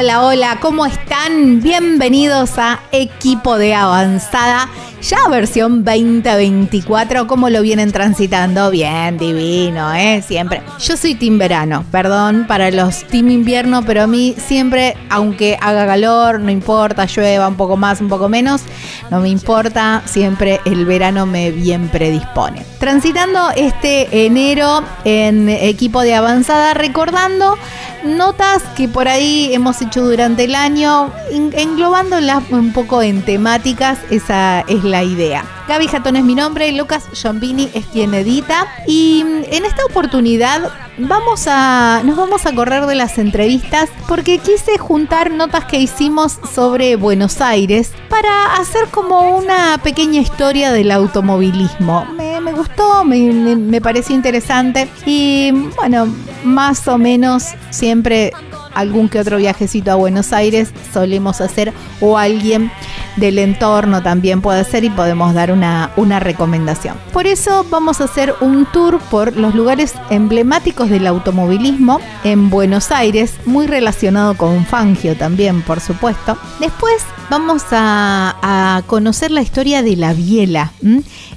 Hola, hola, ¿cómo están? Bienvenidos a Equipo de Avanzada, ya versión 2024, ¿cómo lo vienen transitando? Bien, divino, ¿eh? Siempre. Yo soy Team Verano, perdón para los Team Invierno, pero a mí siempre, aunque haga calor, no importa, llueva un poco más, un poco menos, no me importa, siempre el verano me bien predispone. Transitando este enero en Equipo de Avanzada, recordando notas que por ahí hemos hecho durante el año, englobándolas un poco en temáticas, esa es la idea. Gaby Jatón es mi nombre, Lucas Giombini es quien edita y en esta oportunidad vamos a, nos vamos a correr de las entrevistas porque quise juntar notas que hicimos sobre Buenos Aires para hacer como una pequeña historia del automovilismo. Me, gustó, me, me pareció interesante y bueno, más o menos siempre algún que otro viajecito a Buenos Aires solemos hacer o alguien del entorno también puede hacer y podemos dar una, una recomendación. Por eso vamos a hacer un tour por los lugares emblemáticos del automovilismo en Buenos Aires, muy relacionado con Fangio también, por supuesto. Después vamos a, conocer la historia de la Biela,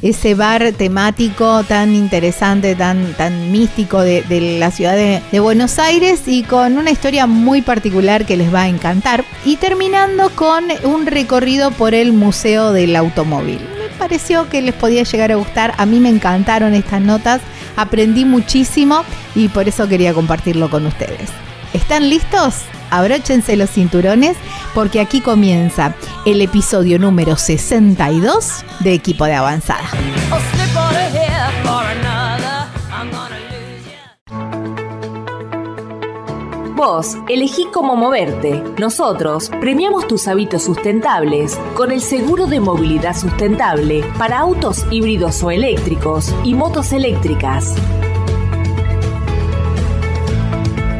ese bar temático tan interesante, tan, tan místico de, la ciudad de, de Buenos Aires y con una historia muy particular que les va a encantar. Y terminando con un recorrido por el Museo del Automóvil. Me pareció que les podía llegar a gustar, a mí me encantaron estas notas, aprendí muchísimo y por eso quería compartirlo con ustedes. ¿Están listos? Abróchense los cinturones porque aquí comienza el episodio número 62 de Equipo de Avanzada. Vos elegí cómo moverte. Nosotros premiamos tus hábitos sustentables con el seguro de movilidad sustentable para autos híbridos o eléctricos y motos eléctricas.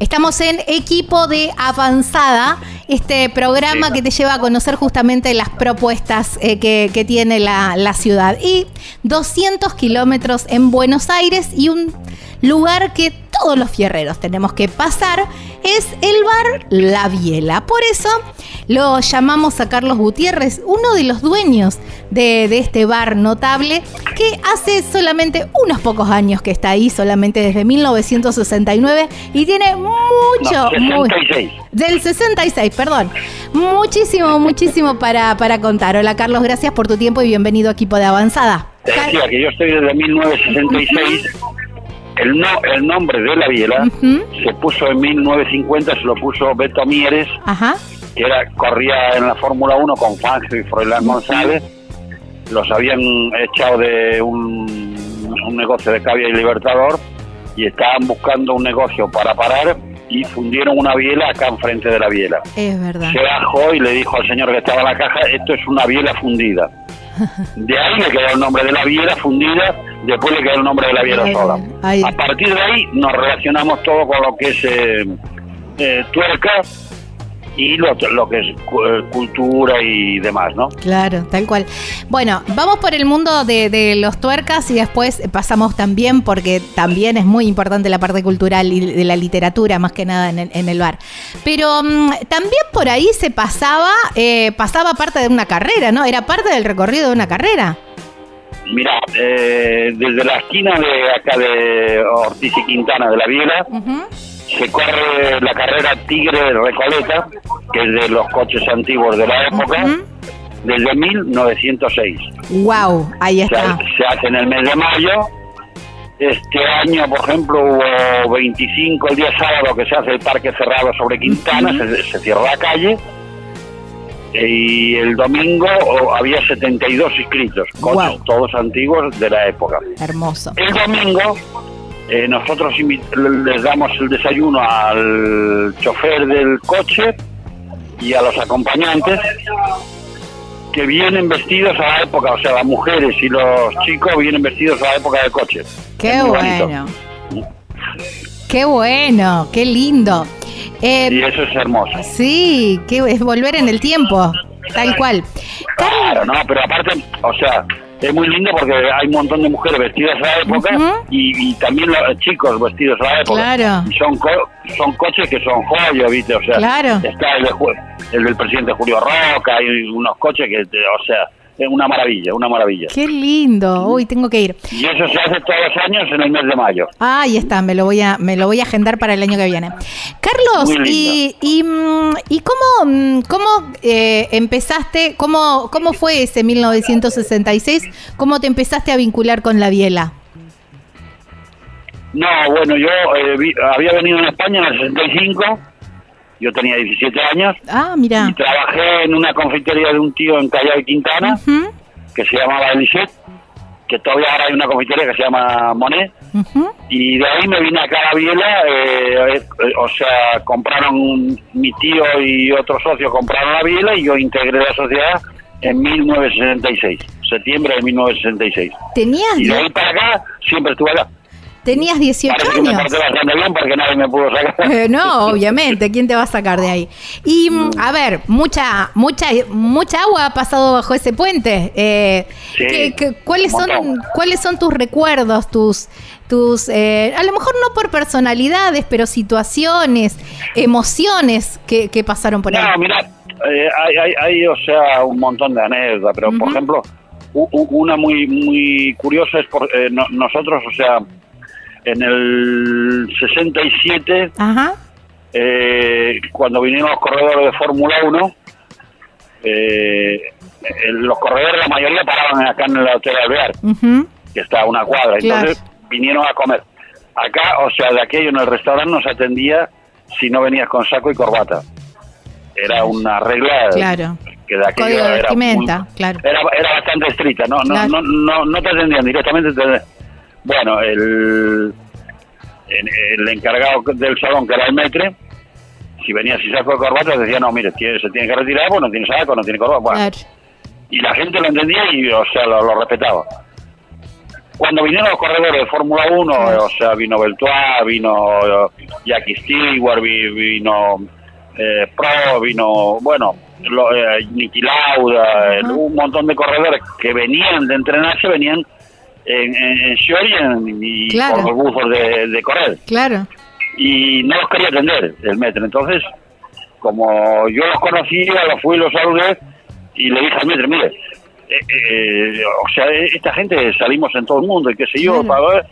Estamos en equipo de avanzada, este programa que te lleva a conocer justamente las propuestas eh, que, tiene la, la ciudad. Y 200 kilómetros en Buenos Aires y un lugar que todos los fierreros tenemos que pasar, es el bar La Biela. Por eso lo llamamos a Carlos Gutiérrez, uno de los dueños de, este bar notable, que hace solamente unos pocos años que está ahí, solamente desde 1969, y tiene mucho... del 66, perdón. Muchísimo, muchísimo para, para contar. Hola Carlos, gracias por tu tiempo y bienvenido a Equipo de Avanzada. decía que yo estoy desde 1966 el, no, el nombre de la biela se puso en 1950, se lo puso Beto Mieres, que era corría en la Fórmula 1 con Fangio y Froilán González. Los habían echado de un, negocio de Cavia y Libertador y estaban buscando un negocio para parar y fundieron una biela acá enfrente de la biela. Es verdad. Se bajó y le dijo al señor que estaba en la caja, esto es una biela fundida. De ahí le quedó el nombre de la biela fundida después le quedó el nombre de la Viera Sola. A partir de ahí nos relacionamos todo con lo que es eh, eh, tuerca y lo, que es eh, cultura y demás, ¿no? Claro, tal cual. Bueno, vamos por el mundo de, los tuercas y después pasamos también, porque también es muy importante la parte cultural y de la literatura, más que nada en el, bar. Pero mm, también por ahí se pasaba, pasaba parte de una carrera, ¿no? Era parte del recorrido de una carrera. Mira, eh, desde la esquina de acá de Ortiz y Quintana de la Viela, se corre la carrera Tigre Recoleta, que es de los coches antiguos de la época, desde 1906. ¡Wow! Ahí está. Se, hace en el mes de mayo. Este año, por ejemplo, hubo 25 el día sábado que se hace el parque cerrado sobre Quintana, se cierra la calle y el domingo había 72 inscritos, todos antiguos de la época. Hermoso. El domingo eh, nosotros les damos el desayuno al chofer del coche y a los acompañantes que vienen vestidos a la época, o sea, las mujeres y los chicos vienen vestidos a la época del coche. Qué bueno. Qué bueno, qué lindo. Eh, y eso es hermoso. Sí, que es volver en el tiempo, tal cual. Claro, no, pero aparte, o sea, es muy lindo porque hay un montón de mujeres vestidas a la época y, también los chicos vestidos a la época. Claro. Y son, son coches que son joyas, ¿viste? O sea, claro. está el, el del presidente Julio Roca, hay unos coches que, o sea, es una maravilla, una maravilla. Qué lindo. Uy, tengo que ir. Y eso se hace todos los años en el mes de mayo. Ah, ahí está, me lo voy a me lo voy a agendar para el año que viene. Carlos, y, y, mm, y, cómo mm, cómo eh, empezaste, cómo cómo fue ese 1966? ¿Cómo te empezaste a vincular con la biela? No, bueno, yo eh, había venido a España en el 65 yo tenía 17 años. Ah, mira. Y trabajé en una confitería de un tío en Callao y Quintana, que se llamaba Elisette, que todavía ahora hay una confitería que se llama Monet. Y de ahí me vine acá a la Biela, eh, eh, o sea, compraron mi tío y otro socio compraron la Biela y yo integré la sociedad en 1966, septiembre de 1966. ¿Tenías? Y de ahí para acá siempre estuve acá. Tenías 18 años. Eh, no, obviamente, ¿quién te va a sacar de ahí? Y mm, a ver, mucha mucha mucha agua ha pasado bajo ese puente. Eh, cuáles son cuáles son tus recuerdos, tus tus eh, a lo mejor no por personalidades, pero situaciones, emociones que, pasaron por ahí? No, mira, hay, hay, o sea, un montón de anécdotas, pero por ejemplo, una muy muy curiosa es por nosotros, o sea, en el 67, eh, cuando vinieron los corredores de Fórmula 1, eh, los corredores, la mayoría paraban acá en el Hotel Alvear, que está a una cuadra, entonces vinieron a comer. Acá, o sea, de aquello en el restaurante no se atendía si no venías con saco y corbata. Era una regla que de aquello era, era, bastante estricta, no, no, no, no, no te atendían directamente, te, bueno, el, el encargado del salón, que era el metre, si venía sin saco de corbata, decía, no, mire, se tiene que retirar, pues no tiene saco, no tiene corbata. Y la gente lo entendía y, o sea, lo, respetaba. Cuando vinieron los corredores de Fórmula 1, o sea, vino Beltois, vino eh, Jackie Stewart, vino eh, Pro, vino, bueno, lo, eh, Niki Lauda, un montón de corredores que venían de entrenarse, venían en, en, y por los buzos de, correr. Claro. Y no los quería atender el metro. Entonces, como yo los conocía, los fui y los saludé y le dije al metro, mire, eh, eh, o sea, esta gente salimos en todo el mundo y qué sé yo, para ver.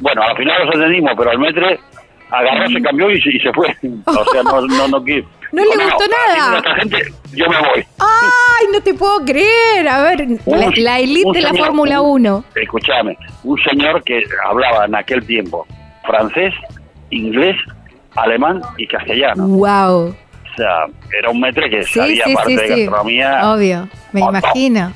Bueno, al final los atendimos, pero el metro agarró, se cambió y, se fue. o sea, no, no, no, no le gustó nada. Esta gente, yo me voy. Ay, no te puedo creer. A ver, la, elite de la Fórmula 1. Escúchame, un señor que hablaba en aquel tiempo francés, inglés, alemán y castellano. Wow. O sea, era un metre que sabía parte de gastronomía. Obvio, me imagino.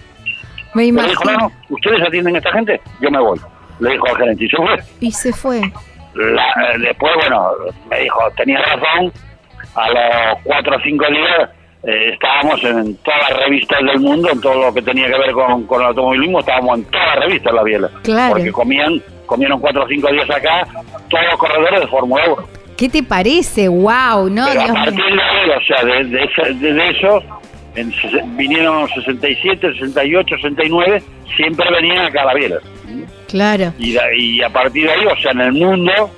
Me imagino. Dijo, no, ¿ustedes atienden a esta gente? Yo me voy. Le dijo al gerente y se fue. Y se fue. Eh, después, bueno, me dijo, tenía razón, a los cuatro o cinco días eh, estábamos en todas las revistas del mundo, en todo lo que tenía que ver con, el automovilismo, estábamos en todas las revistas la biela. Claro. Porque comían, comieron cuatro o cinco días acá todos los corredores de Fórmula 1. ¿Qué te parece? ¡Wow! ¿no? Pero a partir de o sea, de, eso, en, vinieron 67, 68, 69, siempre venían acá a la biela. Y, a partir de ahí, o sea, en el mundo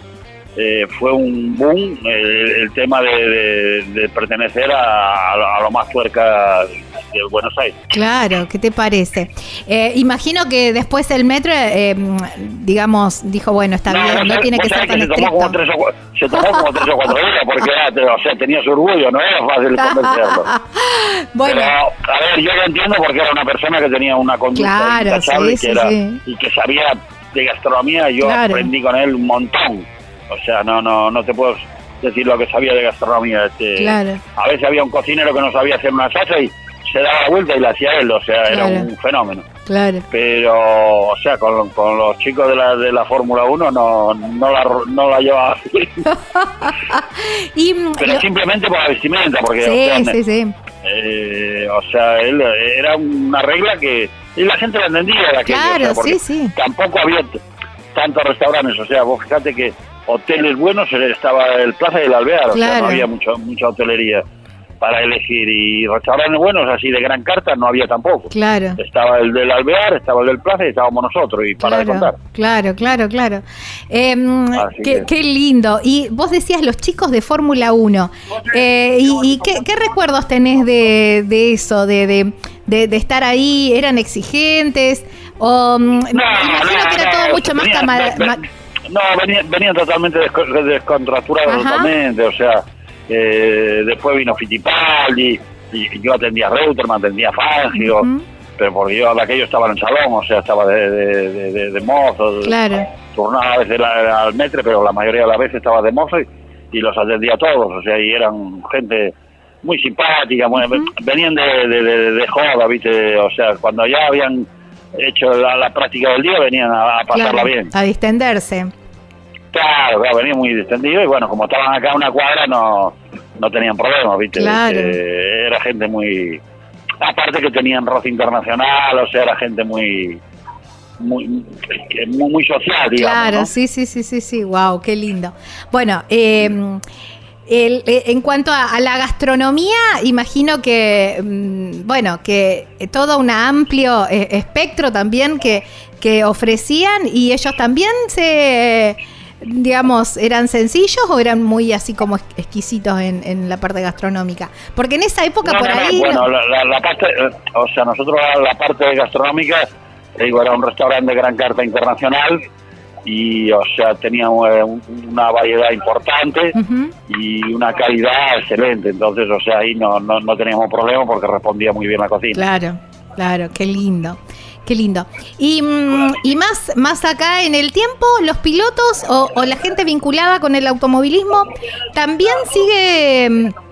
eh, fue un boom eh, el tema de, pertenecer a, lo más tuerca de Buenos Aires. Claro, ¿qué te parece? Eh, imagino que después el metro, digamos, dijo, bueno, está bien, no, tiene que ser tan estricto. se tomó como tres o cuatro días porque o sea, tenía su orgullo, no era fácil convencerlo. bueno. Pero, a ver, yo lo entiendo porque era una persona que tenía una conducta claro, y, que sabía de gastronomía, yo aprendí con él un montón o sea, no, no, no te puedo decir lo que sabía de gastronomía. Este, A veces había un cocinero que no sabía hacer una salsa y se daba la vuelta y la hacía él, o sea, era un fenómeno. Claro. Pero, o sea, con, con los chicos de la, de la Fórmula 1 no, no, la, no la llevaba así. Pero simplemente por la vestimenta, porque... Sí, sí, sí. Eh, o sea, él, era una regla que... Y la gente la entendía. La claro, sí, sí. Tampoco había tantos restaurantes, o sea, vos fíjate que hoteles buenos estaba el Plaza del Alvear, o sea, no había mucho, mucha hotelería para elegir y restaurantes buenos así de gran carta no había tampoco. Claro. Estaba el del Alvear, estaba el del Plaza y estábamos nosotros y para claro, de contar. Claro, claro, claro. Em, qué, lindo. Y vos decías los chicos de Fórmula 1. Eh, ¿Y, qué, recuerdos tenés de, eso, de, de, estar ahí? ¿Eran exigentes? O, mm, imagino que era todo mucho más camarada. No, venían, totalmente descontracturados totalmente, o sea, eh, después vino Fittipaldi, y yo atendía a Reutemann, atendía a Fangio, pero porque yo aquello estaba en el salón, o sea, estaba de, de, de, mozo, claro. turnaba a veces al metre, pero la mayoría de las veces estaba de mozo y, los atendía a todos, o sea, y eran gente muy simpática, venían de, de, joda, ¿viste? O sea, cuando ya habían hecho la, práctica del día, venían a, pasarla bien. A distenderse. Claro, claro, venía muy distendido y bueno, como estaban acá en una cuadra no, no tenían problemas, ¿viste? Claro. Este, era gente muy... Aparte que tenían roce internacional, o sea, era gente muy... Muy, muy, social, digamos. Claro, sí, sí, sí, sí, sí, wow, qué lindo. Bueno, eh, el, en cuanto a, la gastronomía, imagino que, mm, bueno, que todo un amplio eh, espectro también que, que ofrecían y ellos también se digamos, eran sencillos o eran muy así como exquisitos en, en la parte gastronómica? Porque en esa época por ahí... bueno, la, parte, o sea, nosotros la parte gastronómica, digo, era un restaurante de gran carta internacional y, o sea, tenía eh, una variedad importante y una calidad excelente. Entonces, o sea, ahí no, no, no teníamos problema porque respondía muy bien la cocina. Claro, claro, qué lindo. Qué lindo. Y, mm, y más, más acá en el tiempo, los pilotos o, la gente vinculada con el automovilismo también sigue mm,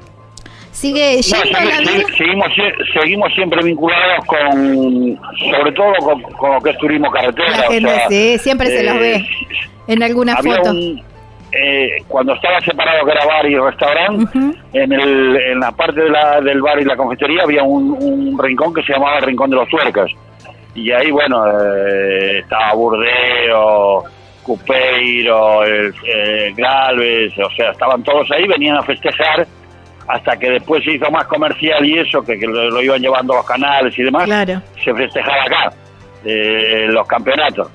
sigue yendo seguimos, seguimos siempre vinculados con sobre todo con, lo que es turismo carretera sí siempre se los ve eh, en alguna foto. eh, cuando estaba separado que era bar y restaurante en, el, en la parte de la, del bar y la confitería había un, un rincón que se llamaba el rincón de los tuercas y ahí, bueno, eh, estaba Burdeo, Cupeiro, el, Galvez, o sea, estaban todos ahí, venían a festejar hasta que después se hizo más comercial y eso, que, lo, iban llevando los canales y demás, se festejaba acá, eh, los campeonatos.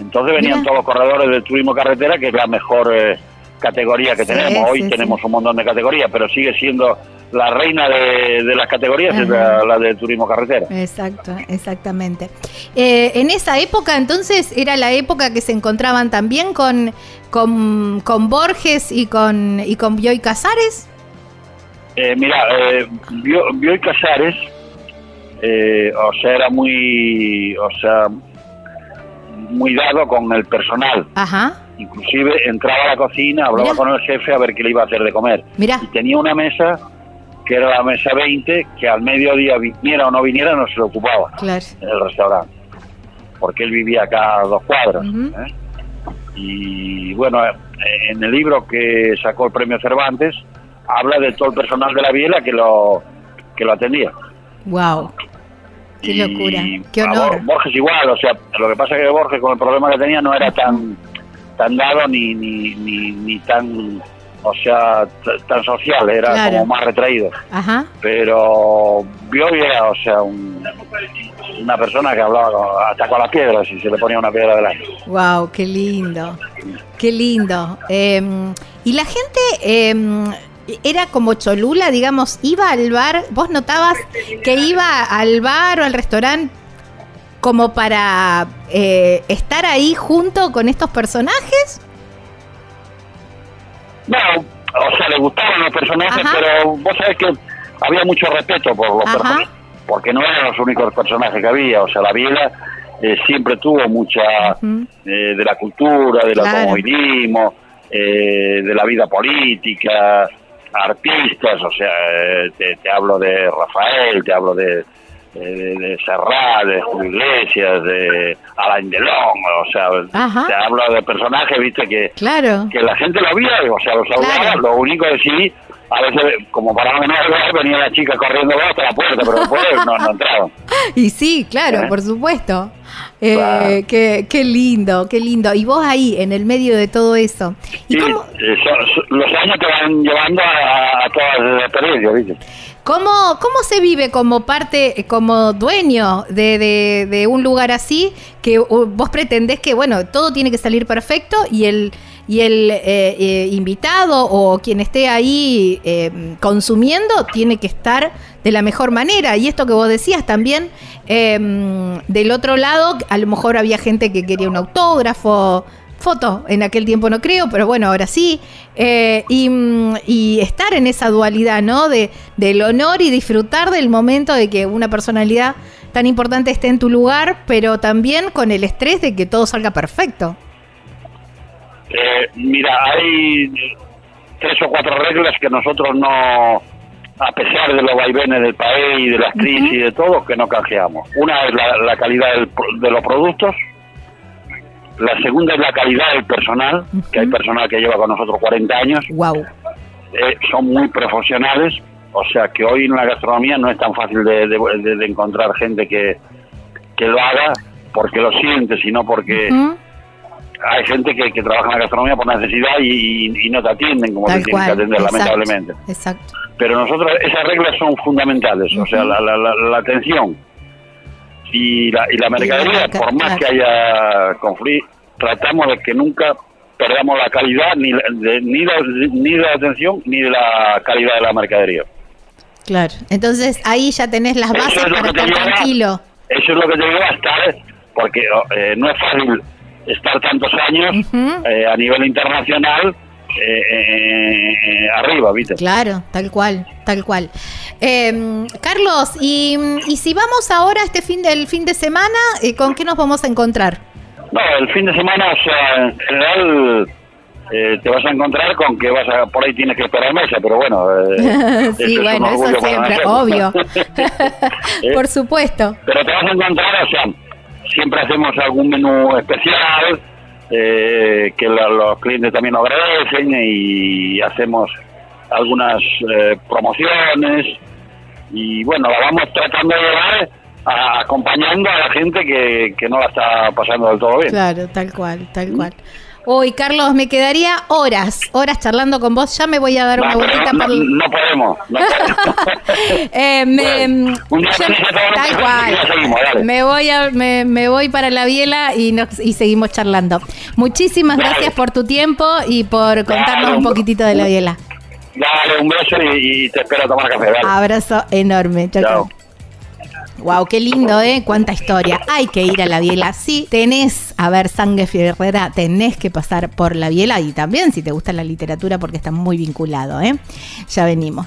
Entonces venían todos los corredores del turismo carretera, que es la mejor eh, categoría que tenemos. Hoy tenemos un montón de categorías, pero sigue siendo la reina de, las categorías es la, de turismo carretera. Exacto, exactamente. Eh, en esa época, entonces, era la época que se encontraban también con, con, Borges y con, y con Bioy Casares. Eh, mira, eh, Bioy Casares, eh, o sea, era muy, o sea, muy dado con el personal. Ajá. Inclusive entraba a la cocina, hablaba con el jefe a ver qué le iba a hacer de comer. Mira. Y tenía una mesa que era la mesa 20, que al mediodía viniera o no viniera no se lo ocupaba claro. en el restaurante, porque él vivía acá a dos cuadros. ¿eh? Y bueno, en el libro que sacó el premio Cervantes, habla de todo el personal de la Biela que lo, que lo atendía. ¡Wow! ¡Qué locura! ¡Qué honor! Borges igual, o sea, lo que pasa es que Borges con el problema que tenía no era tan, tan dado ni, ni, ni, ni tan o sea, tan social, era como más retraído. Pero vio era, o sea, una persona que hablaba hasta con las piedras y se le ponía una piedra delante. Wow, qué lindo, qué lindo. Em, y la gente em, era como Cholula, digamos, iba al bar, vos notabas que iba al bar o al restaurante como para eh, estar ahí junto con estos personajes no, o sea, le gustaban los personajes, pero vos sabés que había mucho respeto por los personajes, porque no eran los únicos personajes que había, o sea, la Biela eh, siempre tuvo mucha eh, de la cultura, del automovilismo, eh, de la vida política, artistas, o sea, te, hablo de Rafael, te hablo de, de, Serrat, de Julio Iglesias, de Alain Delon, o sea, te hablo de personajes, viste, que, claro. que la gente lo veía, o sea, los saludaba, lo único que sí, a veces, como para no venía la chica corriendo hasta la puerta, pero después no, no entraban. Y sí, claro, ¿Eh? por supuesto. Eh, qué, lindo, qué lindo. Y vos ahí, en el medio de todo eso. ¿Y sí, eh, los años te van llevando a, todas las experiencias, ¿viste? ¿Cómo, ¿Cómo se vive como parte, como dueño de, de, un lugar así, que vos pretendés que, bueno, todo tiene que salir perfecto y el, y el eh, eh, invitado o quien esté ahí eh, consumiendo tiene que estar de la mejor manera? Y esto que vos decías también, em, del otro lado, a lo mejor había gente que quería un autógrafo, foto, en aquel tiempo no creo, pero bueno, ahora sí. Eh, y, estar en esa dualidad, ¿no? De, del honor y disfrutar del momento de que una personalidad tan importante esté en tu lugar, pero también con el estrés de que todo salga perfecto. Eh, mira, hay tres o cuatro reglas que nosotros no, a pesar de los vaivenes del país, de las crisis y de todo, que no canjeamos. Una es la, calidad de los productos, la segunda es la calidad del personal, que hay personal que lleva con nosotros 40 años. Wow. Eh, son muy profesionales, o sea que hoy en la gastronomía no es tan fácil de, encontrar gente que, que, lo haga porque lo siente, sino porque hay gente que, trabaja en la gastronomía por necesidad y, no te atienden como te tienen que atender, lamentablemente. Exacto. Pero nosotros, esas reglas son fundamentales, o sea, la, la, la atención y la, y la mercadería, por más que haya conflicto, tratamos de que nunca perdamos la calidad, ni, de, ni, la, ni de la atención, ni de la calidad de la mercadería. Claro, entonces ahí ya tenés las bases para estar tranquilo. Eso es lo que te lleva a estar, porque eh, no es fácil estar tantos años eh, a nivel internacional eh, eh, arriba, ¿viste? Claro, tal cual, tal cual. Em, Carlos, y, y, si vamos ahora este fin del fin de semana, eh, ¿con qué nos vamos a encontrar? No, el fin de semana, o sea, en general te vas a encontrar con que vas a por ahí tienes que esperar mesa, pero bueno. sí, bueno, eso siempre, obvio. por supuesto. Pero te vas a encontrar, o sea, siempre hacemos algún menú especial eh, que los clientes también lo agradecen y hacemos algunas eh, promociones y bueno, la vamos tratando de llevar acompañando a la gente que, que no la está pasando del todo bien. Claro, tal cual, tal cual. Hoy, Carlos, me quedaría horas, horas charlando con vos. Ya me voy a dar una vueltita no, no, podemos. No eh, me, tal cual. Me voy, a, me, me, voy para la biela y, nos, y seguimos charlando. Muchísimas gracias por tu tiempo y por contarnos un, poquitito de la biela. Dale, un beso y, te espero a tomar café. Abrazo enorme. chao. chao. Wow, qué lindo, ¿eh? Cuánta historia. Hay que ir a la biela. Sí, tenés a ver Sangre Ferrera, tenés que pasar por la biela y también si te gusta la literatura porque está muy vinculado, ¿eh? Ya venimos.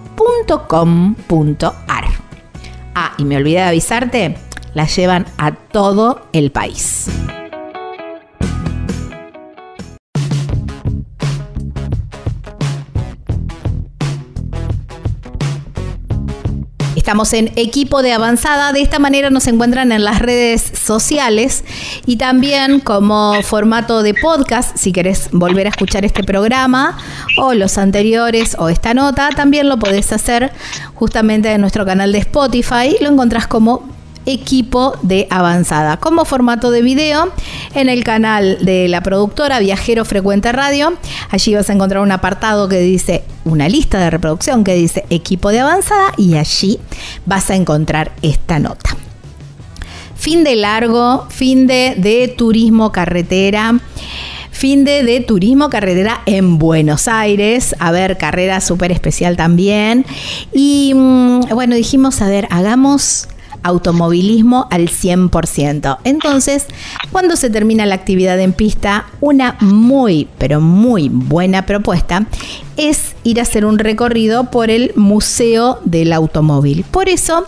www.elpicapalo.com.ar. Ah, y me olvidé de avisarte, la llevan a todo el país. Estamos en equipo de avanzada. De esta manera nos encuentran en las redes sociales y también como formato de podcast. Si querés volver a escuchar este programa o los anteriores o esta nota, también lo podés hacer justamente en nuestro canal de Spotify. Lo encontrás como equipo de avanzada como formato de video en el canal de la productora Viajero Frecuente Radio. Allí vas a encontrar un apartado que dice una lista de reproducción que dice equipo de avanzada y allí vas a encontrar esta nota. Fin de largo, fin de, de turismo carretera fin de, de, turismo carretera en Buenos Aires. A ver, carrera súper especial también. Y mm, bueno, dijimos, a ver, hagamos automovilismo al 100%. Entonces, cuando se termina la actividad en pista, una muy, pero muy buena propuesta es ir a hacer un recorrido por el Museo del Automóvil. Por eso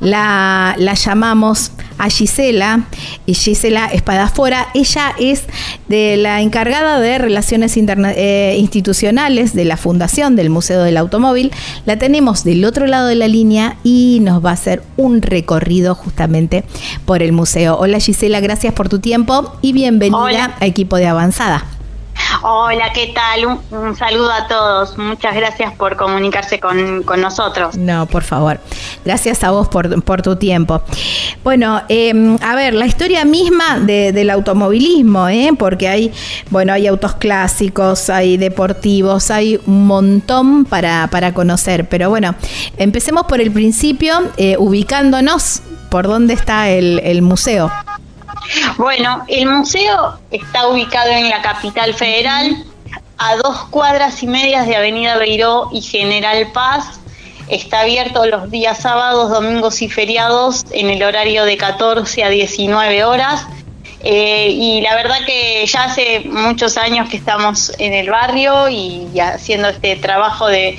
la, la llamamos a Gisela, y Gisela Espadafora. Ella es de la encargada de relaciones eh, institucionales de la Fundación del Museo del Automóvil. La tenemos del otro lado de la línea y nos va a hacer un recorrido justamente por el museo. Hola Gisela, gracias por tu tiempo y bienvenida a Equipo de Avanzada. Hola, ¿qué tal? Un, saludo a todos. Muchas gracias por comunicarse con, nosotros. No, por favor. Gracias a vos por, tu tiempo. Bueno, em, a ver, la historia misma del automovilismo, ¿eh? porque hay, bueno, hay autos clásicos, hay deportivos, hay un montón para, para conocer. Pero bueno, empecemos por el principio, eh, ubicándonos por dónde está el, el museo. Bueno, el museo está ubicado en la capital federal, a dos cuadras y medias de Avenida Beiró y General Paz. Está abierto los días sábados, domingos y feriados en el horario de 14 a 19 horas. Eh, y la verdad que ya hace muchos años que estamos en el barrio y haciendo este trabajo de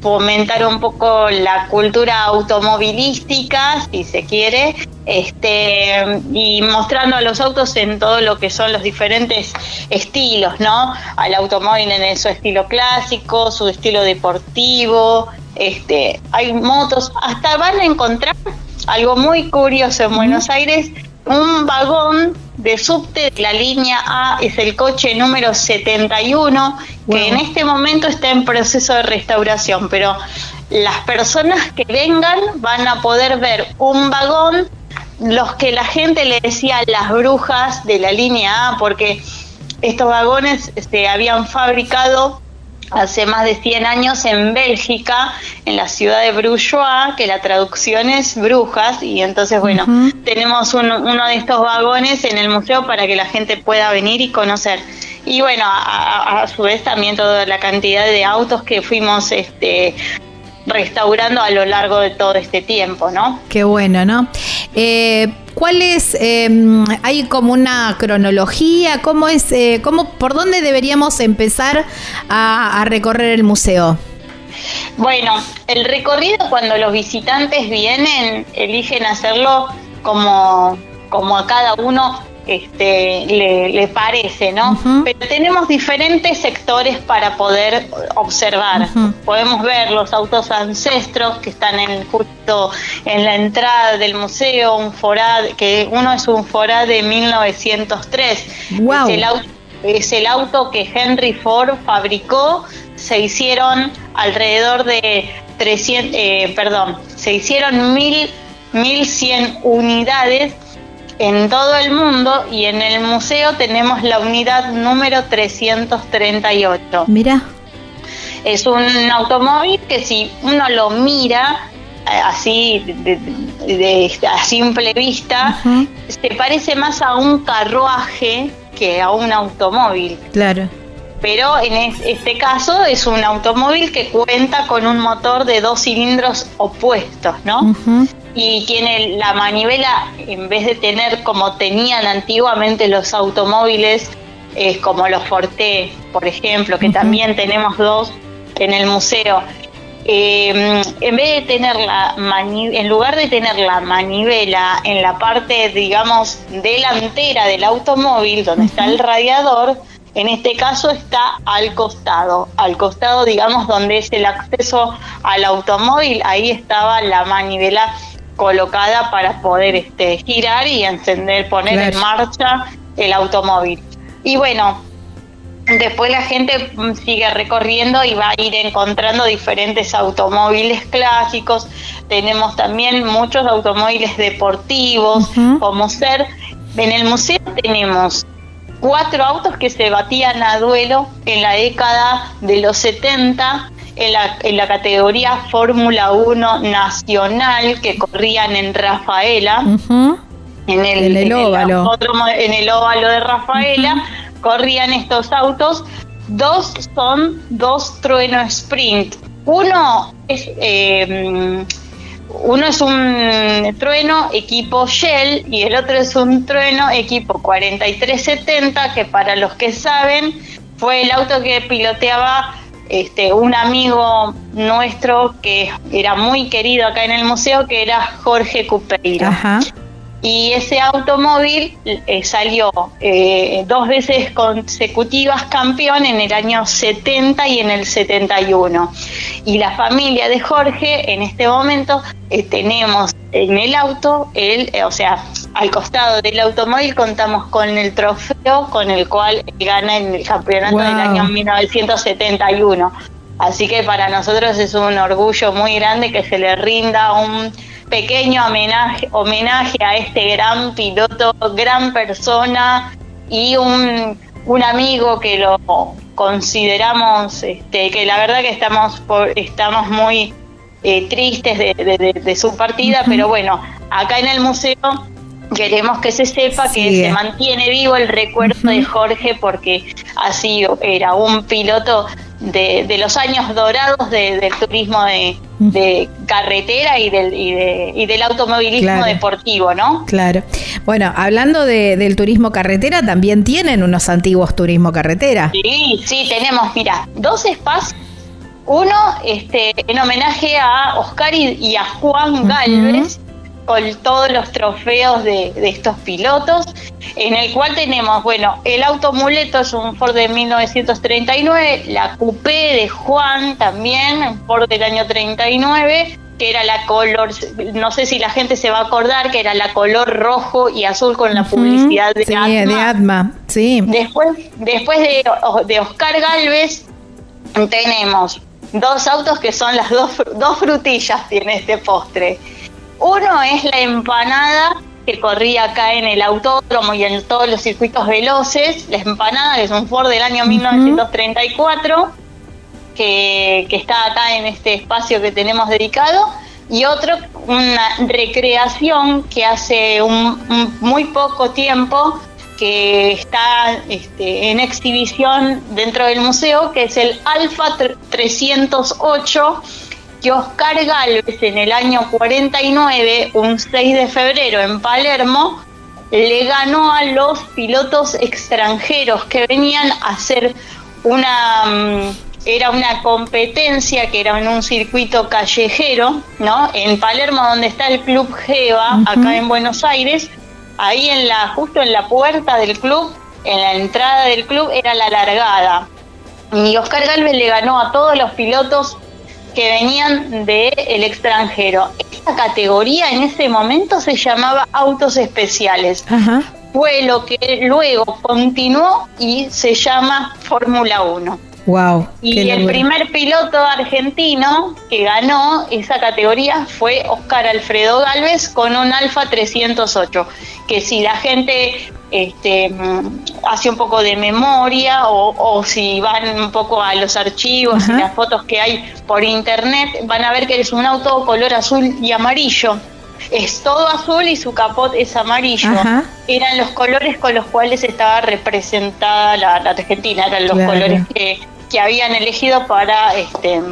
fomentar un poco la cultura automovilística, si se quiere, este, y mostrando a los autos en todo lo que son los diferentes estilos, ¿no? Al automóvil en su estilo clásico, su estilo deportivo, este, hay motos, hasta van a encontrar algo muy curioso en Buenos Aires, un vagón de subte de la línea A es el coche número 71, que en este momento está en proceso de restauración, pero las personas que vengan van a poder ver un vagón, los que la gente le decía las brujas de la línea A, porque estos vagones se habían fabricado hace más de 100 años en Bélgica, en la ciudad de Brujois, que la traducción es brujas, y entonces, bueno, tenemos uno de estos vagones en el museo para que la gente pueda venir y conocer. Y bueno, a, a, su vez también toda la cantidad de autos que fuimos este, restaurando a lo largo de todo este tiempo, ¿no? Qué bueno, ¿no? Eh, ¿Cuál es, em, hay como una cronología, cómo es, eh, cómo, por dónde deberíamos empezar a, a recorrer el museo? Bueno, el recorrido cuando los visitantes vienen, eligen hacerlo como, como a cada uno este, le, parece, ¿no? Pero tenemos diferentes sectores para poder observar. Podemos ver los autos ancestros que están en, justo en la entrada del museo, un forad, que uno es un forad de 1903. Es, el auto, es el auto que Henry Ford fabricó. Se hicieron alrededor de 300, eh, perdón, se hicieron mil, 1100 unidades en todo el mundo y en el museo tenemos la unidad número 338. Mira. Es un automóvil que si uno lo mira así de, a simple vista, se parece más a un carruaje que a un automóvil. Claro. Pero en este caso es un automóvil que cuenta con un motor de dos cilindros opuestos, ¿no? Y tiene la manivela, en vez de tener como tenían antiguamente los automóviles, eh, como los Forte, por ejemplo, que también tenemos dos en el museo, eh, en vez de tener la en lugar de tener la manivela en la parte, digamos, delantera del automóvil, donde está el radiador, en este caso está al costado, al costado, digamos, donde es el acceso al automóvil, ahí estaba la manivela colocada para poder este, girar y encender, poner en marcha el automóvil. Y bueno, Después la gente mm, sigue recorriendo y va a ir encontrando diferentes automóviles clásicos. Tenemos también muchos automóviles deportivos, como ser. En el museo tenemos cuatro autos que se batían a duelo en la década de los 70 en la, en la categoría Fórmula 1 nacional que corrían en Rafaela. En el, en el, óvalo. En el óvalo de Rafaela corrían estos autos. Dos son dos trueno sprint. Uno es em, uno es un trueno equipo Shell y el otro es un trueno equipo 4370 que para los que saben fue el auto que piloteaba este, un amigo nuestro que era muy querido acá en el museo que era Jorge Cupeiro. Ajá y ese automóvil eh, salió eh, dos veces consecutivas campeón en el año 70 y en el 71. Y la familia de Jorge, en este momento, eh, tenemos en el auto, el, o sea, al costado del automóvil contamos con el trofeo con el cual gana el campeonato del año 1971. Así que para nosotros es un orgullo muy grande que se le rinda un pequeño homenaje, homenaje a este gran piloto, gran persona y un, un amigo que lo consideramos, este, que la verdad que estamos, estamos muy eh, tristes de, su partida, pero bueno, acá en el museo queremos que se sepa que se mantiene vivo el recuerdo de Jorge porque así era un piloto de, de los años dorados del turismo de, carretera y del, y, del automovilismo deportivo, ¿no? Claro. Bueno, hablando del turismo carretera, también tienen unos antiguos turismo carretera. Sí, sí, tenemos, mira, dos espacios. Uno este, en homenaje a Oscar y, a Juan Galvez con todos los trofeos de, estos pilotos, en el cual tenemos, bueno, el automuleto es un Ford de 1939, la Coupé de Juan también, un Ford del año 39, que era la color, no sé si la gente se va a acordar, que era la color rojo y azul con la publicidad de Atma. sí. Después, después de, de Oscar Galvez, tenemos dos autos que son las dos, dos frutillas tiene este postre. Uno es la empanada que corría acá en el autódromo y en todos los circuitos veloces. La empanada es un Ford del año 1934 que, que está acá en este espacio que tenemos dedicado. Y otro, una recreación que hace un, muy poco tiempo que está este, en exhibición dentro del museo, que es el Alfa 308 que Oscar Galvez en el año 49, un 6 de febrero en Palermo, le ganó a los pilotos extranjeros que venían a hacer una mm, era una competencia que era en un circuito callejero, ¿no? En Palermo donde está el Club Geva, acá en Buenos Aires, ahí en la justo en la puerta del club, en la entrada del club era la largada. Y Oscar Galvez le ganó a todos los pilotos que venían del extranjero. Esta categoría en ese momento se llamaba autos especiales. Fue lo que luego continuó y se llama Fórmula 1. Wow. Y el primer piloto argentino que ganó esa categoría fue Oscar Alfredo Galvez con un Alfa 308, que si la gente este, hace un poco de memoria o, si van un poco a los archivos y las fotos que hay por internet, van a ver que es un auto color azul y amarillo. Es todo azul y su capot es amarillo. Eran los colores con los cuales estaba representada la, Argentina, eran los colores que que habían elegido para este,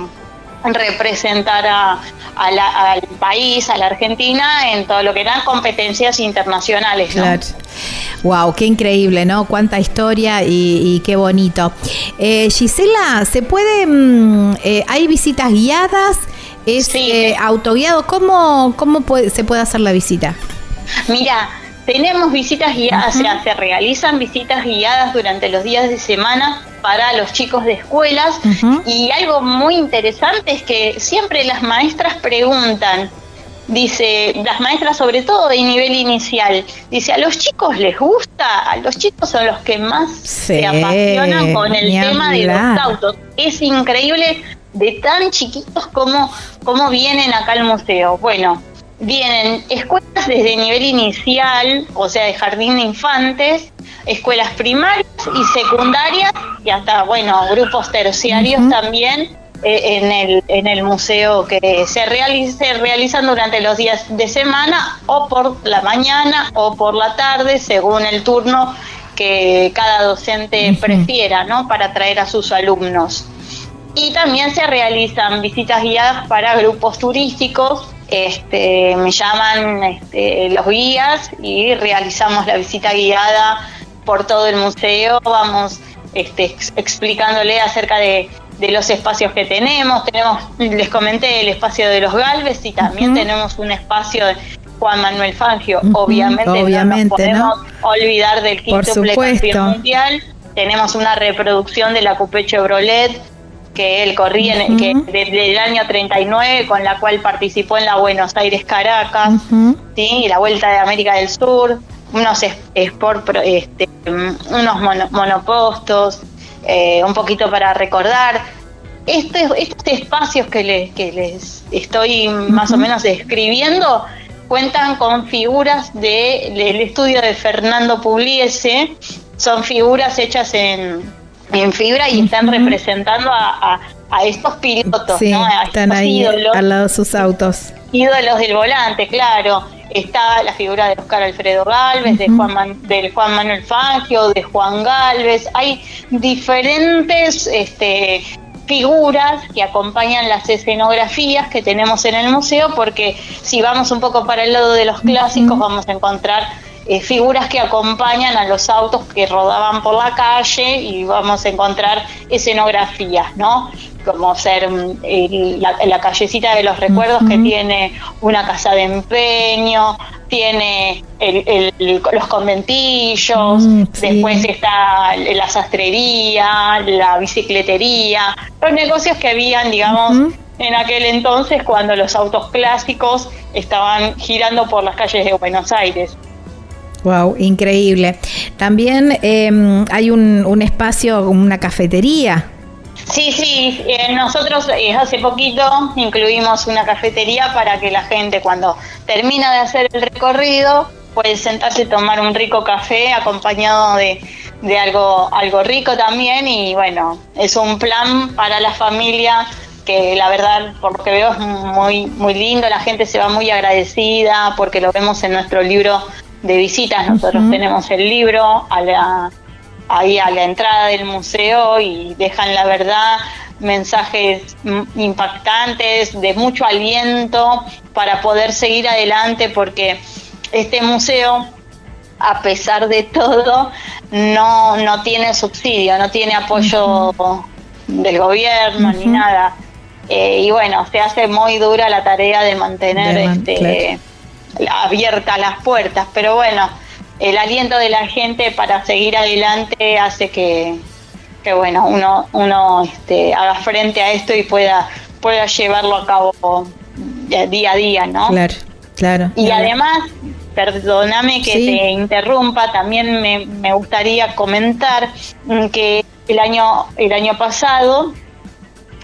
representar a, al país, a la Argentina, en todo lo que eran competencias internacionales. Claro. Wow, qué increíble, ¿no? Cuánta historia y, qué bonito. Eh, Gisela, ¿se puede, mm, eh, hay visitas guiadas? ¿Es eh, autoguiado? ¿Cómo, cómo se puede hacer la visita? Mira, tenemos visitas guiadas, o sea, se realizan visitas guiadas durante los días de semana para los chicos de escuelas y algo muy interesante es que siempre las maestras preguntan, dice, las maestras sobre todo de nivel inicial, dice, ¿a los chicos les gusta? A los chicos son los que más se apasionan con el tema de los autos. Es increíble de tan chiquitos como, como vienen acá al museo. Bueno, vienen escuelas desde nivel inicial, o sea, de jardín de infantes, escuelas primarias y secundarias, y hasta, bueno, grupos terciarios también eh, en, el, en el museo que se, realice, realizan durante los días de semana o por la mañana o por la tarde, según el turno que cada docente prefiera, ¿no? Para traer a sus alumnos. Y también se realizan visitas guiadas para grupos turísticos este, me llaman este, los guías y realizamos la visita guiada por todo el museo, vamos este, explicándole acerca de, los espacios que tenemos, tenemos, les comenté el espacio de los Galves y también tenemos un espacio de Juan Manuel Fangio, obviamente, obviamente, no podemos olvidar del quintuple campeón mundial, tenemos una reproducción de la Coupé Chevrolet, que él corría que desde el año 39, con la cual participó en la Buenos Aires Caracas, ¿sí? y la Vuelta de América del Sur, unos sport, este, unos monopostos, eh, un poquito para recordar. Este, estos espacios que les, que les estoy más o menos describiendo cuentan con figuras del estudio de Fernando Pugliese, son figuras hechas en, en fibra y están representando a, a, estos pilotos, ¿no? a están ahí al lado de sus autos. Ídolos del volante, claro. Está la figura de Oscar Alfredo Galvez, de Juan del Juan Manuel Fangio, de Juan Galvez. Hay diferentes este, figuras que acompañan las escenografías que tenemos en el museo, porque si vamos un poco para el lado de los clásicos, vamos a encontrar eh, figuras que acompañan a los autos que rodaban por la calle y vamos a encontrar escenografías, ¿no? Como ser mm, la, callecita de los recuerdos que tiene una casa de empeño, tiene los conventillos, mm, después está la sastrería, la bicicletería, los negocios que habían, digamos, en aquel entonces cuando los autos clásicos estaban girando por las calles de Buenos Aires. Wow, increíble. También em, hay un, espacio, una cafetería. Sí, sí, eh, nosotros eh, hace poquito incluimos una cafetería para que la gente cuando termina de hacer el recorrido puede sentarse y tomar un rico café acompañado de, de algo, algo rico también y bueno, es un plan para la familia que la verdad por lo que veo es muy, muy lindo, la gente se va muy agradecida porque lo vemos en nuestro libro de visitas. Nosotros tenemos el libro a la, ahí a la entrada del museo y dejan la verdad mensajes impactantes, de mucho aliento para poder seguir adelante porque este museo, a pesar de todo, no, no tiene subsidio, no tiene apoyo del gobierno ni nada. Eh, y bueno, se hace muy dura la tarea de mantener este, abiertas las puertas, pero bueno, el aliento de la gente para seguir adelante hace que, que bueno, uno, uno este, haga frente a esto y pueda, pueda llevarlo a cabo día a día, ¿no? Claro, claro. Y además, perdóname que te interrumpa, también me, me gustaría comentar que el año, el año pasado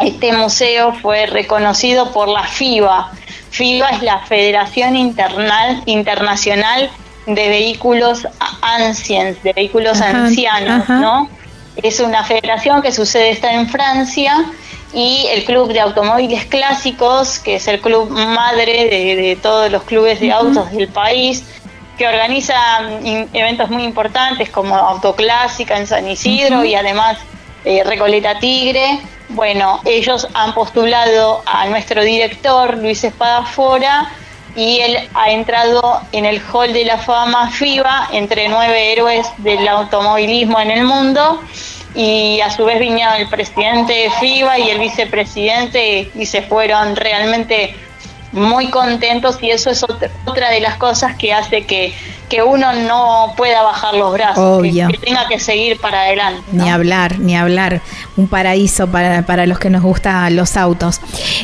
este museo fue reconocido por la FIBA. FIBA es la Federación Internacional de Vehículos Anciens, de vehículos ancianos, ¿no? Es una federación que sucede está en Francia y el Club de Automóviles Clásicos, que es el club madre de, todos los clubes de autos del país, que organiza mm, eventos muy importantes como Autoclásica en San Isidro y además eh, Recoleta Tigre. Bueno, ellos han postulado a nuestro director, Luis Espadafora, y él ha entrado en el Hall de la Fama FIBA entre nueve héroes del automovilismo en el mundo y a su vez vinieron el presidente de FIBA y el vicepresidente y se fueron realmente muy contentos y eso es otra de las cosas que hace que que uno no pueda bajar los brazos, que, tenga que seguir para adelante. Ni hablar, ni hablar. Un paraíso para, para los que nos gustan los autos.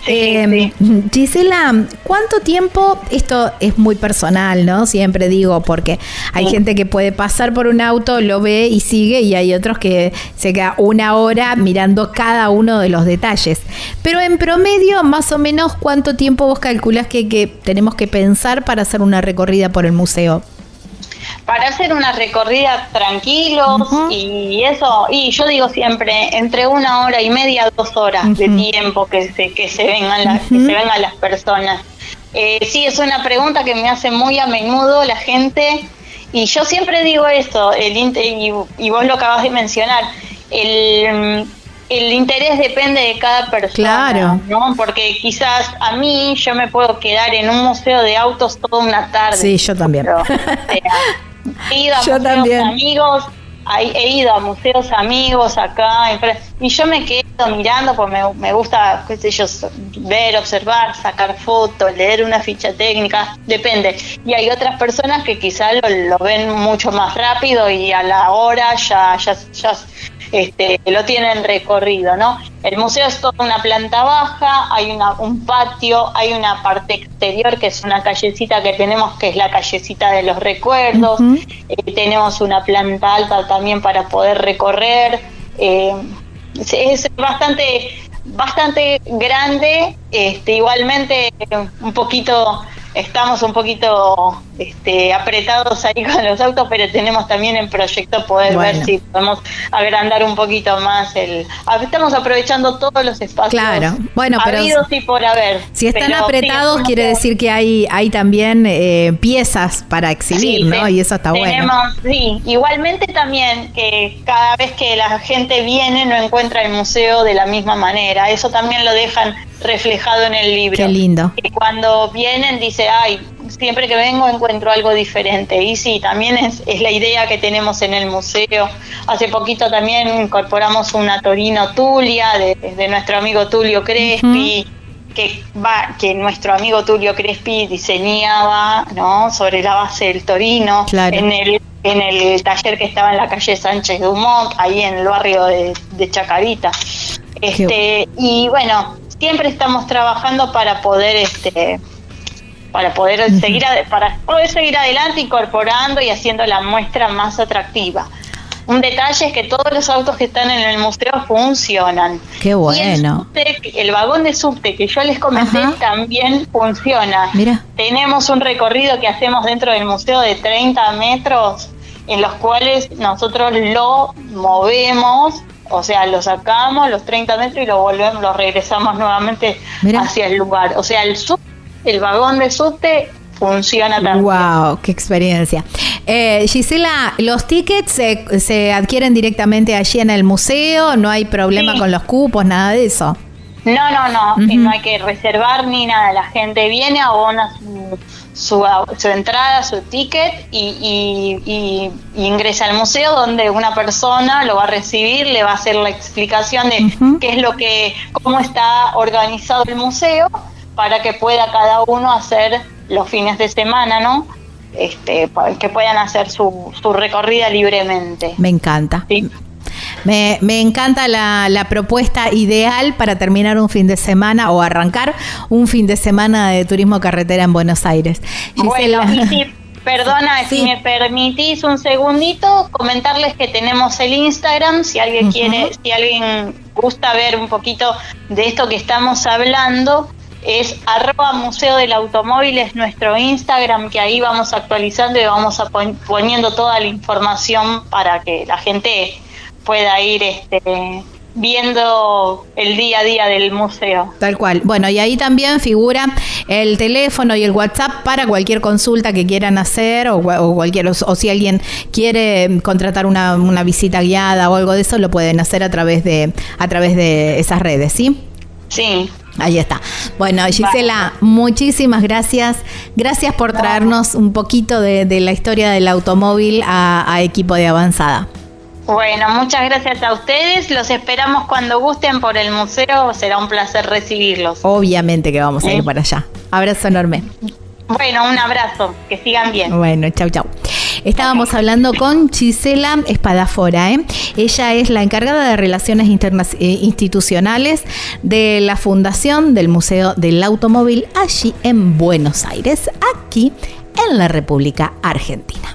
Eh, Gisela, ¿cuánto tiempo? Esto es muy personal, ¿no? Siempre digo, porque hay gente que puede pasar por un auto, lo ve y sigue, y hay otros que se queda una hora mirando cada uno de los detalles. Pero en promedio, más o menos, ¿cuánto tiempo vos calculás que, que tenemos que pensar para hacer una recorrida por el museo? Para hacer una recorrida tranquilos y eso, y yo digo siempre, entre una hora y media, dos horas de tiempo que se, que se vengan las, que se vengan las personas. Eh, sí, es una pregunta que me hace muy a menudo la gente y yo siempre digo esto, el, y, y vos lo acabas de mencionar, el, el interés depende de cada persona, claro. ¿no? Porque quizás a mí yo me puedo quedar en un museo de autos toda una tarde. Sí, yo también. he ido a museos amigos, he ido a museos amigos acá y yo me quedo mirando porque me, gusta, qué sé yo, ver, observar, sacar fotos, leer una ficha técnica, depende. Y hay otras personas que quizás lo, ven mucho más rápido y a la hora ya, ya, ya este, lo tienen recorrido, ¿no? El museo es toda una planta baja, hay una, un patio, hay una parte exterior que es una callecita que tenemos que es la callecita de los recuerdos, eh, tenemos una planta alta también para poder recorrer, eh, es bastante bastante grande, este, igualmente un poquito estamos un poquito este, apretados ahí con los autos, pero tenemos también en proyecto poder ver si podemos agrandar un poquito más el. Estamos aprovechando todos los espacios. Claro, bueno, pero y por haber. Si están apretados, quiere decir que hay, hay también eh, piezas para exhibir, ¿no? Y eso está bueno. Sí, igualmente también que cada vez que la gente viene no encuentra el museo de la misma manera. Eso también lo dejan reflejado en el libro. Qué lindo. Y cuando vienen dice, ay, siempre que vengo encuentro algo diferente. Y sí, también es, es la idea que tenemos en el museo. Hace poquito también incorporamos una Torino Tulia de, nuestro amigo Tulio Crespi. Que, va, que nuestro amigo Tulio Crespi diseñaba ¿no? sobre la base del Torino en el en el taller que estaba en la calle Sánchez Dumont, ahí en el barrio de, de Chacarita. Este, y bueno, siempre estamos trabajando para poder este para poder seguir para poder seguir adelante incorporando y haciendo la muestra más atractiva. Un detalle es que todos los autos que están en el museo funcionan. Qué bueno. el, vagón de subte que yo les comenté también funciona. Mira. Tenemos un recorrido que hacemos dentro del museo de 30 metros en los cuales nosotros lo movemos o sea, lo sacamos los 30 metros y lo volvemos, lo regresamos nuevamente hacia el lugar. O sea, el sub, el vagón de subte funciona también. ¡Wow! ¡Qué experiencia! Eh, Gisela, ¿los tickets se, adquieren directamente allí en el museo? ¿No hay problema con los cupos, nada de eso? No, no, no. No hay que reservar ni nada. La gente viene, abona su, su entrada, su ticket y, ingresa al museo donde una persona lo va a recibir, le va a hacer la explicación de qué es lo que, cómo está organizado el museo para que pueda cada uno hacer los fines de semana, ¿no? Este, que puedan hacer su, su recorrida libremente. Me encanta. ¿Sí? Me, encanta la, propuesta ideal para terminar un fin de semana o arrancar un fin de semana de turismo carretera en Buenos Aires. Bueno, y Perdona, si me permitís un segundito, comentarles que tenemos el Instagram, si alguien quiere, si alguien gusta ver un poquito de esto que estamos hablando, es arroba Museo del Automóvil, es nuestro Instagram, que ahí vamos actualizando y vamos a poniendo toda la información para que la gente pueda ir este, viendo el día a día del museo. Tal cual. Bueno, y ahí también figura el teléfono y el WhatsApp para cualquier consulta que quieran hacer o, cualquier o, si alguien quiere contratar una, una visita guiada o algo de eso lo pueden hacer a través de a través de esas redes, ¿sí? Sí. Ahí está. Bueno, Gisela, muchísimas gracias. Gracias por traernos un poquito de, la historia del automóvil a, equipo de avanzada. Bueno, muchas gracias a ustedes. Los esperamos cuando gusten por el museo. Será un placer recibirlos. Obviamente que vamos a ir para allá. Abrazo enorme. Bueno, un abrazo. Que sigan bien. Bueno, chau, chau. Estábamos hablando con Gisela Espadafora. ¿eh? Ella es la encargada de Relaciones eh, Institucionales de la Fundación del Museo del Automóvil allí en Buenos Aires, aquí en la República Argentina.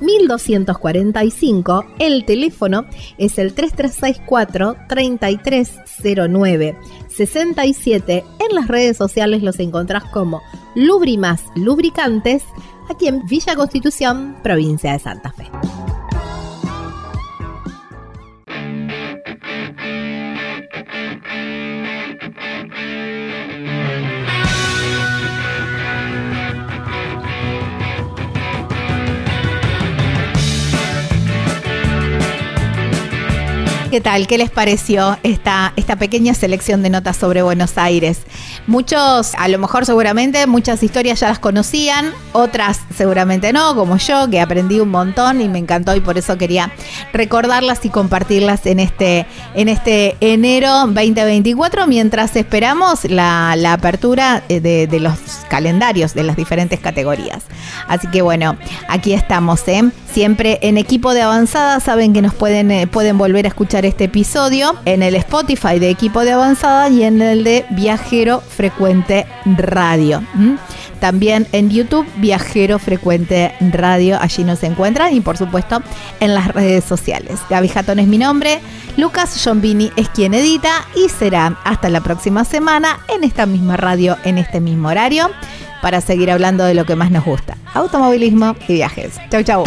1245. El teléfono es el 3364 3309 67. En las redes sociales los encontrás como Lubrimas Lubricantes, aquí en Villa Constitución, provincia de Santa Fe. ¿Qué tal? ¿Qué les pareció esta, esta pequeña selección de notas sobre Buenos Aires? Muchos, a lo mejor seguramente, muchas historias ya las conocían, otras seguramente no, como yo, que aprendí un montón y me encantó y por eso quería recordarlas y compartirlas en este, en este enero 2024, mientras esperamos la, apertura de, de, los calendarios de las diferentes categorías. Así que bueno, aquí estamos, ¿eh? siempre en equipo de avanzada, saben que nos pueden, eh, pueden volver a escuchar este episodio en el Spotify de equipo de avanzada y en el de Viajero Frecuente Radio. También en YouTube, Viajero Frecuente Radio, allí nos encuentran y por supuesto en las redes sociales. Gaby Jatón es mi nombre, Lucas Jombini es quien edita y será hasta la próxima semana en esta misma radio, en este mismo horario, para seguir hablando de lo que más nos gusta, automovilismo y viajes. Chau, chau.